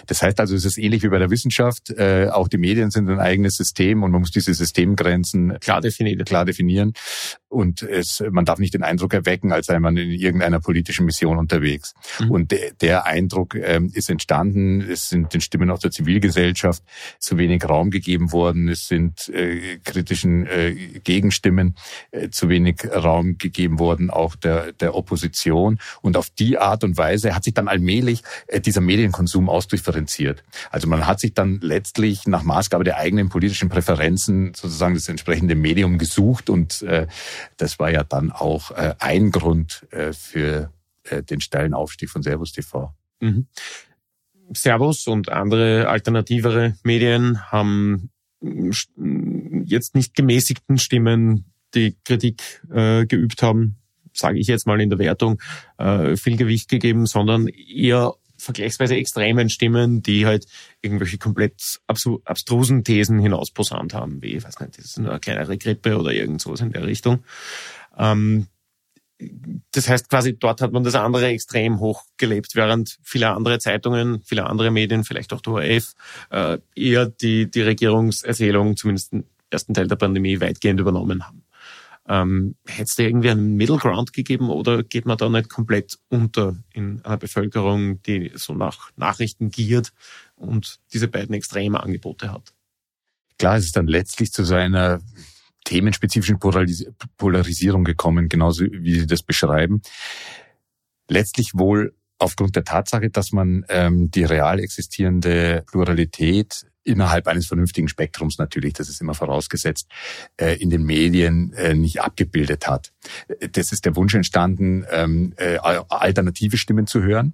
Das heißt also, es ist ähnlich wie bei der Wissenschaft. Äh, auch die Medien sind ein eigenes System und man muss diese Systemgrenzen klar definieren. Klar definieren. Und es, man darf nicht den Eindruck erwecken, als sei man in irgendeiner politischen Mission unterwegs. Mhm. Und de, der Eindruck ähm, ist entstanden. Es sind den Stimmen aus der Zivilgesellschaft zu wenig Raum gegeben worden. Es sind äh, kritischen äh, Gegenstimmen äh, zu wenig Raum gegeben worden, auch der, der Opposition. Und auf die Art und Weise hat sich dann allmählich äh, dieser Medienkonsum ausdifferenziert. Also man hat sich dann letztlich nach Maßgabe der eigenen politischen Präferenzen sozusagen das entsprechende Medium gesucht und äh, das war ja dann auch äh, ein Grund äh, für äh, den steilen Aufstieg von Servus TV. Mhm. Servus und andere alternativere Medien haben jetzt nicht gemäßigten Stimmen die Kritik äh, geübt haben, sage ich jetzt mal in der Wertung, äh, viel Gewicht gegeben, sondern eher vergleichsweise extremen Stimmen, die halt irgendwelche komplett abstrusen Thesen hinausposaunt haben, wie, ich weiß nicht, das ist eine kleinere Grippe oder irgend sowas in der Richtung. Ähm, das heißt quasi, dort hat man das andere extrem hochgelebt, während viele andere Zeitungen, viele andere Medien, vielleicht auch der ORF, äh, eher die, die Regierungserzählung, zumindest im ersten Teil der Pandemie, weitgehend übernommen haben. Ähm, Hätte es da irgendwie einen Middle Ground gegeben oder geht man da nicht komplett unter in einer Bevölkerung, die so nach Nachrichten giert und diese beiden extreme Angebote hat? Klar, es ist dann letztlich zu so einer themenspezifischen Polarisierung gekommen, genauso wie Sie das beschreiben. Letztlich wohl aufgrund der Tatsache, dass man ähm, die real existierende Pluralität innerhalb eines vernünftigen Spektrums natürlich, das ist immer vorausgesetzt, äh, in den Medien äh, nicht abgebildet hat. Das ist der Wunsch entstanden, ähm, äh, alternative Stimmen zu hören.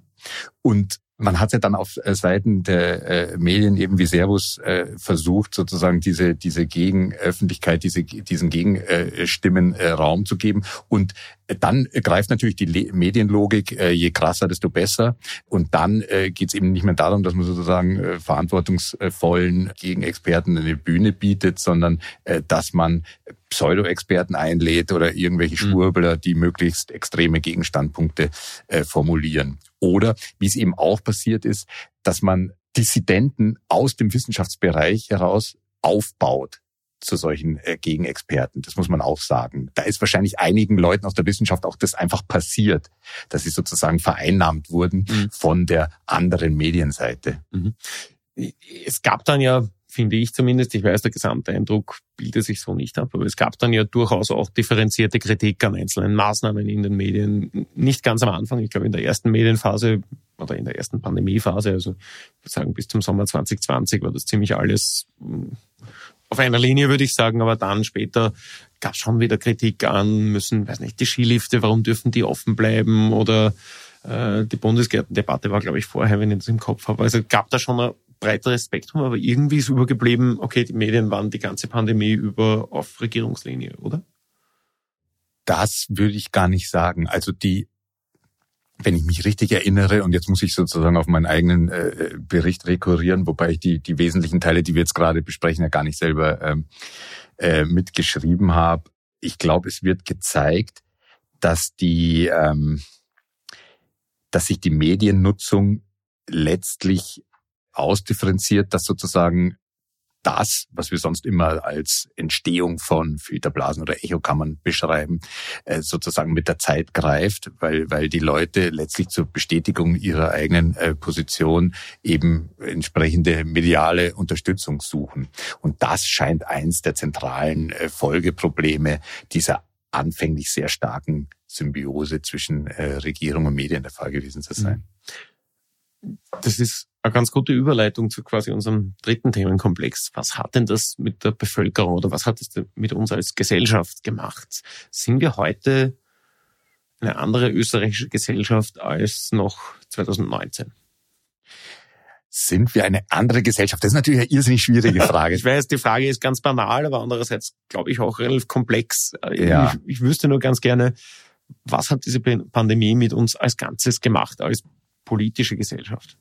Und man hat ja dann auf äh, Seiten der äh, Medien eben wie Servus äh, versucht, sozusagen diese, diese Gegenöffentlichkeit, diese, diesen Gegenstimmen äh, Raum zu geben. Und dann greift natürlich die Le Medienlogik, äh, je krasser, desto besser. Und dann äh, geht es eben nicht mehr darum, dass man sozusagen äh, verantwortungsvollen Gegenexperten eine Bühne bietet, sondern äh, dass man Pseudo-Experten einlädt oder irgendwelche mhm. Schwurbler, die möglichst extreme Gegenstandpunkte äh, formulieren. Oder wie es eben auch passiert ist, dass man Dissidenten aus dem Wissenschaftsbereich heraus aufbaut zu solchen äh, Gegenexperten. Das muss man auch sagen. Da ist wahrscheinlich einigen Leuten aus der Wissenschaft auch das einfach passiert, dass sie sozusagen vereinnahmt wurden mhm. von der anderen Medienseite. Mhm. Es gab dann ja finde ich zumindest, ich weiß, der Gesamteindruck bildet sich so nicht ab, aber es gab dann ja durchaus auch differenzierte Kritik an einzelnen Maßnahmen in den Medien. Nicht ganz am Anfang, ich glaube in der ersten Medienphase oder in der ersten Pandemiephase, also ich würde sagen bis zum Sommer 2020 war das ziemlich alles hm, auf einer Linie, würde ich sagen, aber dann später gab es schon wieder Kritik an, müssen, weiß nicht, die Skilifte, warum dürfen die offen bleiben oder äh, die Bundesgärtendebatte war, glaube ich, vorher, wenn ich das im Kopf habe. Also gab da schon breiteres Spektrum, aber irgendwie ist übergeblieben, okay, die Medien waren die ganze Pandemie über auf Regierungslinie, oder? Das würde ich gar nicht sagen. Also die, wenn ich mich richtig erinnere, und jetzt muss ich sozusagen auf meinen eigenen äh, Bericht rekurrieren, wobei ich die, die wesentlichen Teile, die wir jetzt gerade besprechen, ja gar nicht selber ähm, äh, mitgeschrieben habe. Ich glaube, es wird gezeigt, dass die, ähm, dass sich die Mediennutzung letztlich ausdifferenziert, dass sozusagen das, was wir sonst immer als Entstehung von Filterblasen oder Echokammern beschreiben, äh, sozusagen mit der Zeit greift, weil, weil die Leute letztlich zur Bestätigung ihrer eigenen äh, Position eben entsprechende mediale Unterstützung suchen. Und das scheint eins der zentralen äh, Folgeprobleme dieser anfänglich sehr starken Symbiose zwischen Regierung und Medien der Fall gewesen zu sein. Das ist eine ganz gute Überleitung zu quasi unserem dritten Themenkomplex. Was hat denn das mit der Bevölkerung oder was hat es mit uns als Gesellschaft gemacht? Sind wir heute eine andere österreichische Gesellschaft als noch 2019? Sind wir eine andere Gesellschaft? Das ist natürlich eine irrsinnig schwierige Frage. ich weiß, die Frage ist ganz banal, aber andererseits glaube ich auch relativ komplex. Ja. Ich, ich wüsste nur ganz gerne, was hat diese Pandemie mit uns als Ganzes gemacht, als politische Gesellschaft?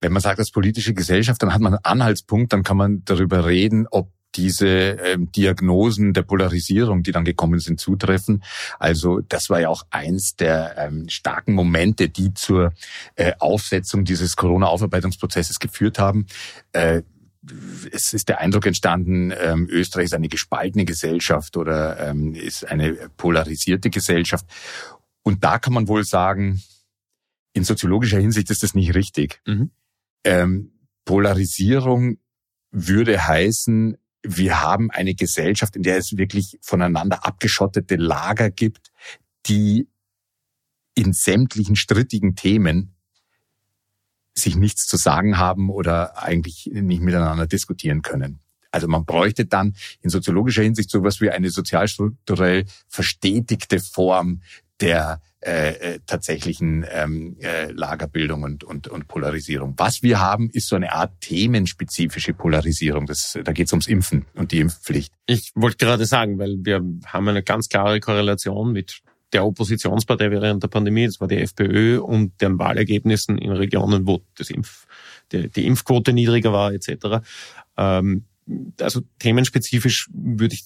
Wenn man sagt, als politische Gesellschaft, dann hat man einen Anhaltspunkt, dann kann man darüber reden, ob diese ähm, Diagnosen der Polarisierung, die dann gekommen sind, zutreffen. Also das war ja auch eins der ähm, starken Momente, die zur äh, Aufsetzung dieses Corona-Aufarbeitungsprozesses geführt haben. Äh, es ist der Eindruck entstanden, ähm, Österreich ist eine gespaltene Gesellschaft oder ähm, ist eine polarisierte Gesellschaft. Und da kann man wohl sagen, in soziologischer Hinsicht ist das nicht richtig. Mhm. Ähm, Polarisierung würde heißen, wir haben eine Gesellschaft, in der es wirklich voneinander abgeschottete Lager gibt, die in sämtlichen strittigen Themen sich nichts zu sagen haben oder eigentlich nicht miteinander diskutieren können. Also man bräuchte dann in soziologischer Hinsicht sowas wie eine sozialstrukturell verstetigte Form der äh, äh, tatsächlichen ähm, äh, Lagerbildung und, und, und Polarisierung. Was wir haben, ist so eine Art themenspezifische Polarisierung. Das, da geht es ums Impfen und die Impfpflicht. Ich wollte gerade sagen, weil wir haben eine ganz klare Korrelation mit der Oppositionspartei während der Pandemie, das war die FPÖ, und den Wahlergebnissen in Regionen, wo das Impf, die, die Impfquote niedriger war, etc. Ähm, also themenspezifisch würde ich,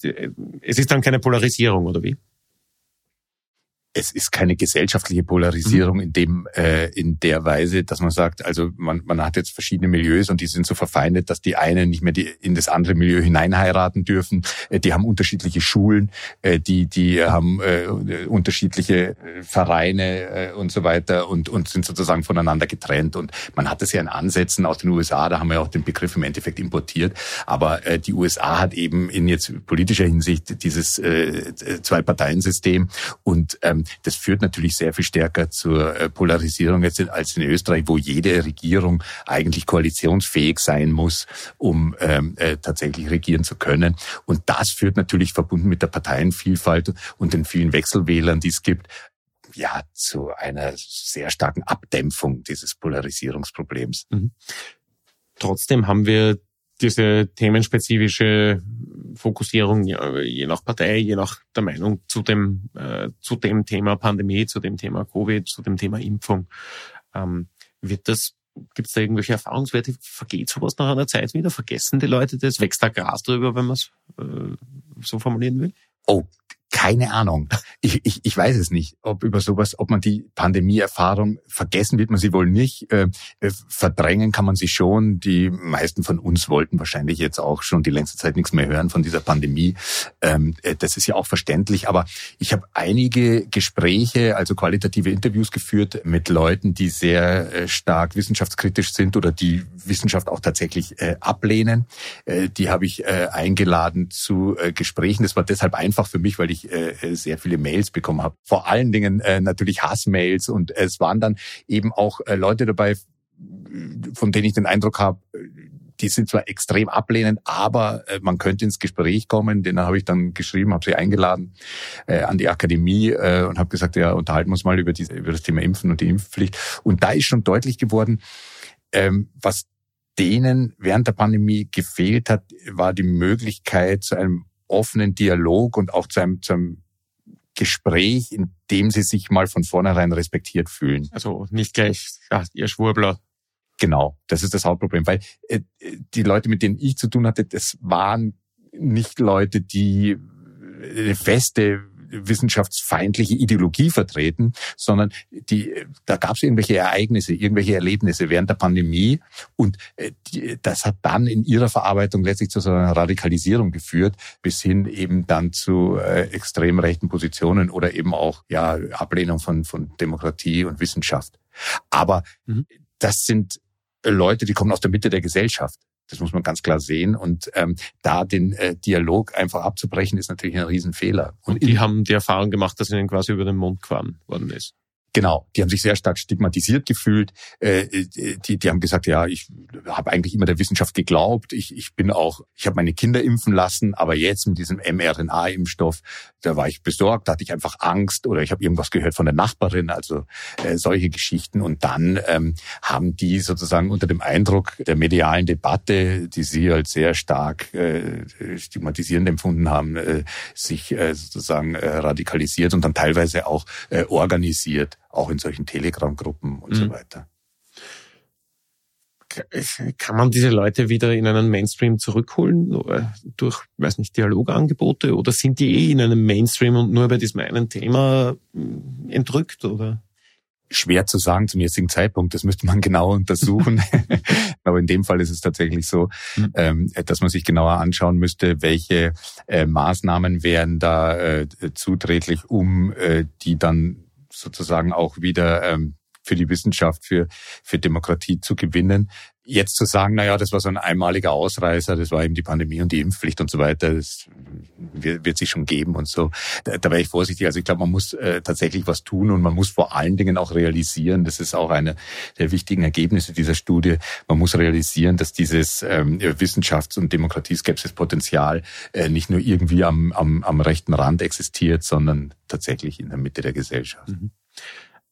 es ist dann keine Polarisierung, oder wie? Es ist keine gesellschaftliche Polarisierung Mhm. in dem äh, in der Weise, dass man sagt, also man, man hat jetzt verschiedene Milieus und die sind so verfeindet, dass die einen nicht mehr die, in das andere Milieu hineinheiraten dürfen. Äh, die haben unterschiedliche Schulen, äh, die die haben äh, unterschiedliche äh, Vereine äh, und so weiter und und sind sozusagen voneinander getrennt. Und man hat das ja in Ansätzen aus den USA, da haben wir ja auch den Begriff im Endeffekt importiert. Aber äh, die USA hat eben in jetzt politischer Hinsicht dieses äh, Zwei-Parteien-System und ähm, das führt natürlich sehr viel stärker zur äh, Polarisierung jetzt als in Österreich, wo jede Regierung eigentlich koalitionsfähig sein muss, um ähm, äh, tatsächlich regieren zu können. Und das führt natürlich verbunden mit der Parteienvielfalt und den vielen Wechselwählern, die es gibt, ja, zu einer sehr starken Abdämpfung dieses Polarisierungsproblems. Trotzdem haben wir diese themenspezifische Fokussierung je nach Partei, je nach der Meinung zu dem äh, zu dem Thema Pandemie, zu dem Thema Covid, zu dem Thema Impfung. Ähm, wird das Gibt es da irgendwelche Erfahrungswerte? Vergeht sowas nach einer Zeit wieder? Vergessen die Leute das? Wächst da Gras drüber, wenn man es äh, so formulieren will? Oh, keine Ahnung. Ich, ich, ich weiß es nicht, ob über sowas, ob man die Pandemieerfahrung vergessen wird man sie wohl nicht. Äh, äh, verdrängen kann man sie schon. Die meisten von uns wollten wahrscheinlich jetzt auch schon die längste Zeit nichts mehr hören von dieser Pandemie. Ähm, äh, das ist ja auch verständlich. Aber ich habe einige Gespräche, also qualitative Interviews geführt mit Leuten, die sehr stark wissenschaftskritisch sind oder die Wissenschaft auch tatsächlich ablehnen. Die habe ich eingeladen zu Gesprächen. Das war deshalb einfach für mich, weil ich äh, sehr viele Mails bekommen habe. Vor allen Dingen äh, natürlich Hassmails und es waren dann eben auch äh, Leute dabei, von denen ich den Eindruck habe, die sind zwar extrem ablehnend, aber äh, man könnte ins Gespräch kommen. Den habe ich dann geschrieben, habe sie eingeladen äh, an die Akademie äh, und habe gesagt, ja, unterhalten wir uns mal über, diese, über das Thema Impfen und die Impfpflicht. Und da ist schon deutlich geworden, ähm, was denen während der Pandemie gefehlt hat, war die Möglichkeit zu einem offenen Dialog und auch zu einem, zu einem Gespräch, in dem sie sich mal von vornherein respektiert fühlen. Also nicht gleich, ja, ihr Schwurbler. Genau, das ist das Hauptproblem, weil äh, die Leute, mit denen ich zu tun hatte, das waren nicht Leute, die eine feste wissenschaftsfeindliche Ideologie vertreten, sondern die, da gab es irgendwelche Ereignisse, irgendwelche Erlebnisse während der Pandemie und äh, die, das hat dann in ihrer Verarbeitung letztlich zu so einer Radikalisierung geführt, bis hin eben dann zu äh, extrem rechten Positionen oder eben auch ja Ablehnung von von Demokratie und Wissenschaft. Aber Mhm. das sind Leute, die kommen aus der Mitte der Gesellschaft. Das muss man ganz klar sehen. Und ähm, da den äh, Dialog einfach abzubrechen, ist natürlich ein Riesenfehler. Und die haben die Erfahrung gemacht, dass ihnen quasi über den Mund gefahren worden ist. Genau, die haben sich sehr stark stigmatisiert gefühlt. Äh, die, die haben gesagt, ja, ich habe eigentlich immer der Wissenschaft geglaubt. Ich, ich bin auch, ich habe meine Kinder impfen lassen, aber jetzt mit diesem mRNA-Impfstoff, da war ich besorgt, da hatte ich einfach Angst oder ich habe irgendwas gehört von der Nachbarin, also äh, solche Geschichten. Und dann ähm, haben die sozusagen unter dem Eindruck der medialen Debatte, die sie als sehr stark äh, stigmatisierend empfunden haben, äh, sich äh, sozusagen äh, radikalisiert und dann teilweise auch äh, organisiert, auch in solchen Telegram-Gruppen und mhm. so weiter kann man diese Leute wieder in einen Mainstream zurückholen durch, weiß nicht, Dialogangebote oder sind die eh in einem Mainstream und nur bei diesem einen Thema hm, entrückt oder? Schwer zu sagen zum jetzigen Zeitpunkt, das müsste man genauer untersuchen. Aber in dem Fall ist es tatsächlich so, mhm. ähm, dass man sich genauer anschauen müsste, welche äh, Maßnahmen wären da äh, zuträglich, um äh, die dann sozusagen auch wieder ähm, für die Wissenschaft, für, für Demokratie zu gewinnen. Jetzt zu sagen, na ja, das war so ein einmaliger Ausreißer, das war eben die Pandemie und die Impfpflicht und so weiter, das wird, wird sich schon geben und so. Da, da wäre ich vorsichtig. Also ich glaube, man muss äh, tatsächlich was tun und man muss vor allen Dingen auch realisieren, das ist auch eine der wichtigen Ergebnisse dieser Studie, man muss realisieren, dass dieses ähm, Wissenschafts- und Demokratieskepsis-Potenzial äh, nicht nur irgendwie am, am, am rechten Rand existiert, sondern tatsächlich in der Mitte der Gesellschaft. Mhm.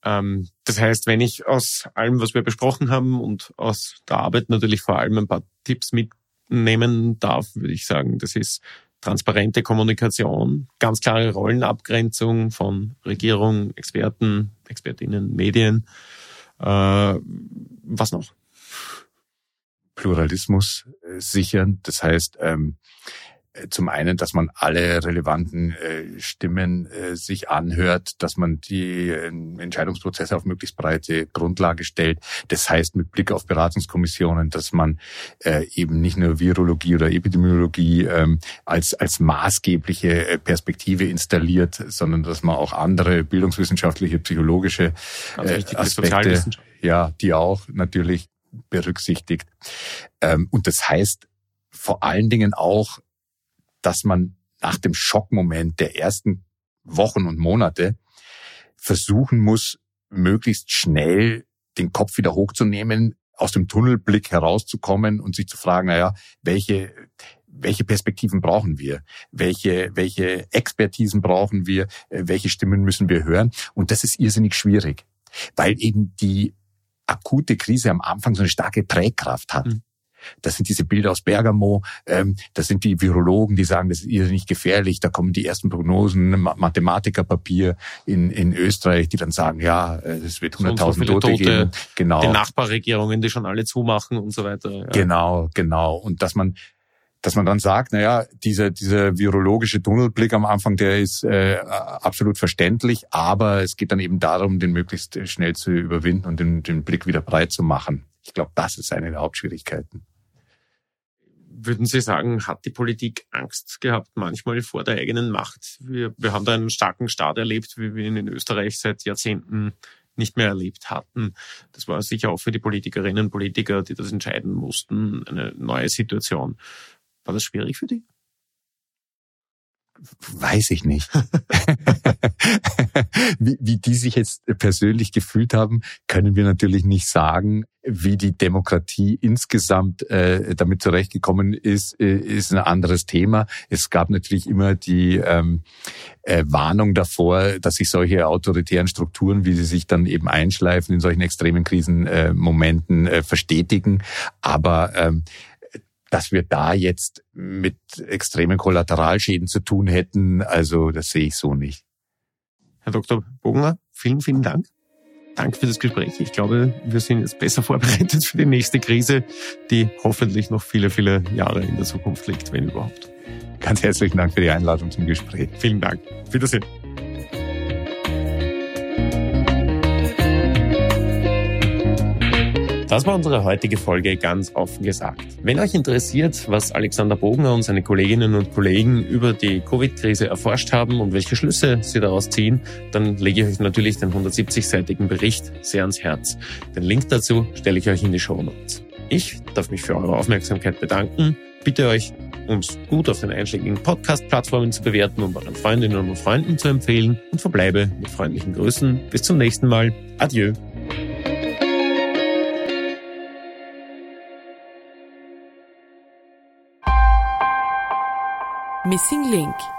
Ähm, das heißt, wenn ich aus allem, was wir besprochen haben und aus der Arbeit natürlich vor allem ein paar Tipps mitnehmen darf, würde ich sagen, das ist transparente Kommunikation, ganz klare Rollenabgrenzung von Regierung, Experten, Expertinnen, Medien. Äh, was noch? Pluralismus sichern. Das heißt, ähm, zum einen, dass man alle relevanten äh, Stimmen äh, sich anhört, dass man die äh, Entscheidungsprozesse auf möglichst breite Grundlage stellt. Das heißt mit Blick auf Beratungskommissionen, dass man äh, eben nicht nur Virologie oder Epidemiologie ähm, als als maßgebliche äh, Perspektive installiert, sondern dass man auch andere bildungswissenschaftliche, psychologische äh, Aspekte, ja, die auch natürlich berücksichtigt. Ähm, und das heißt vor allen Dingen auch dass man nach dem Schockmoment der ersten Wochen und Monate versuchen muss, möglichst schnell den Kopf wieder hochzunehmen, aus dem Tunnelblick herauszukommen und sich zu fragen, naja, welche, welche Perspektiven brauchen wir? Welche, welche Expertisen brauchen wir? Welche Stimmen müssen wir hören? Und das ist irrsinnig schwierig, weil eben die akute Krise am Anfang so eine starke Prägkraft hat. Mhm. Das sind diese Bilder aus Bergamo. Ähm, das sind die Virologen, die sagen, das ist nicht gefährlich. Da kommen die ersten Prognosen, Mathematikerpapier in, in Österreich, die dann sagen, ja, äh, es wird 100.000 so Tote, Tote geben. Genau. Die Nachbarregierungen, die schon alle zumachen und so weiter. Ja. Genau, genau. Und dass man dass man dann sagt, naja, dieser, dieser virologische Tunnelblick am Anfang, der ist äh, absolut verständlich, aber es geht dann eben darum, den möglichst schnell zu überwinden und den, den Blick wieder breit zu machen. Ich glaube, das ist eine der Hauptschwierigkeiten. Würden Sie sagen, hat die Politik Angst gehabt manchmal vor der eigenen Macht? Wir, wir haben da einen starken Staat erlebt, wie wir ihn in Österreich seit Jahrzehnten nicht mehr erlebt hatten. Das war sicher auch für die Politikerinnen und Politiker, die das entscheiden mussten, eine neue Situation. War das schwierig für die? Weiß ich nicht. wie, wie die sich jetzt persönlich gefühlt haben, können wir natürlich nicht sagen. Wie die Demokratie insgesamt äh, damit zurechtgekommen ist, äh, ist ein anderes Thema. Es gab natürlich immer die ähm, äh, Warnung davor, dass sich solche autoritären Strukturen, wie sie sich dann eben einschleifen in solchen extremen Krisenmomenten, äh, äh, verstetigen. Aber ähm, dass wir da jetzt mit extremen Kollateralschäden zu tun hätten, also das sehe ich so nicht. Herr Dr. Bogner, vielen, vielen Dank. Danke für das Gespräch. Ich glaube, wir sind jetzt besser vorbereitet für die nächste Krise, die hoffentlich noch viele, viele Jahre in der Zukunft liegt, wenn überhaupt. Ganz herzlichen Dank für die Einladung zum Gespräch. Vielen Dank. Wiedersehen. Das war unsere heutige Folge ganz offen gesagt. Wenn euch interessiert, was Alexander Bogner und seine Kolleginnen und Kollegen über die Covid-Krise erforscht haben und welche Schlüsse sie daraus ziehen, dann lege ich euch natürlich den 170-seitigen Bericht sehr ans Herz. Den Link dazu stelle ich euch in die Show Notes. Ich darf mich für eure Aufmerksamkeit bedanken. Bitte euch, uns gut auf den einschlägigen Podcast-Plattformen zu bewerten und euren Freundinnen und Freunden zu empfehlen und verbleibe mit freundlichen Grüßen. Bis zum nächsten Mal. Adieu. Missing Link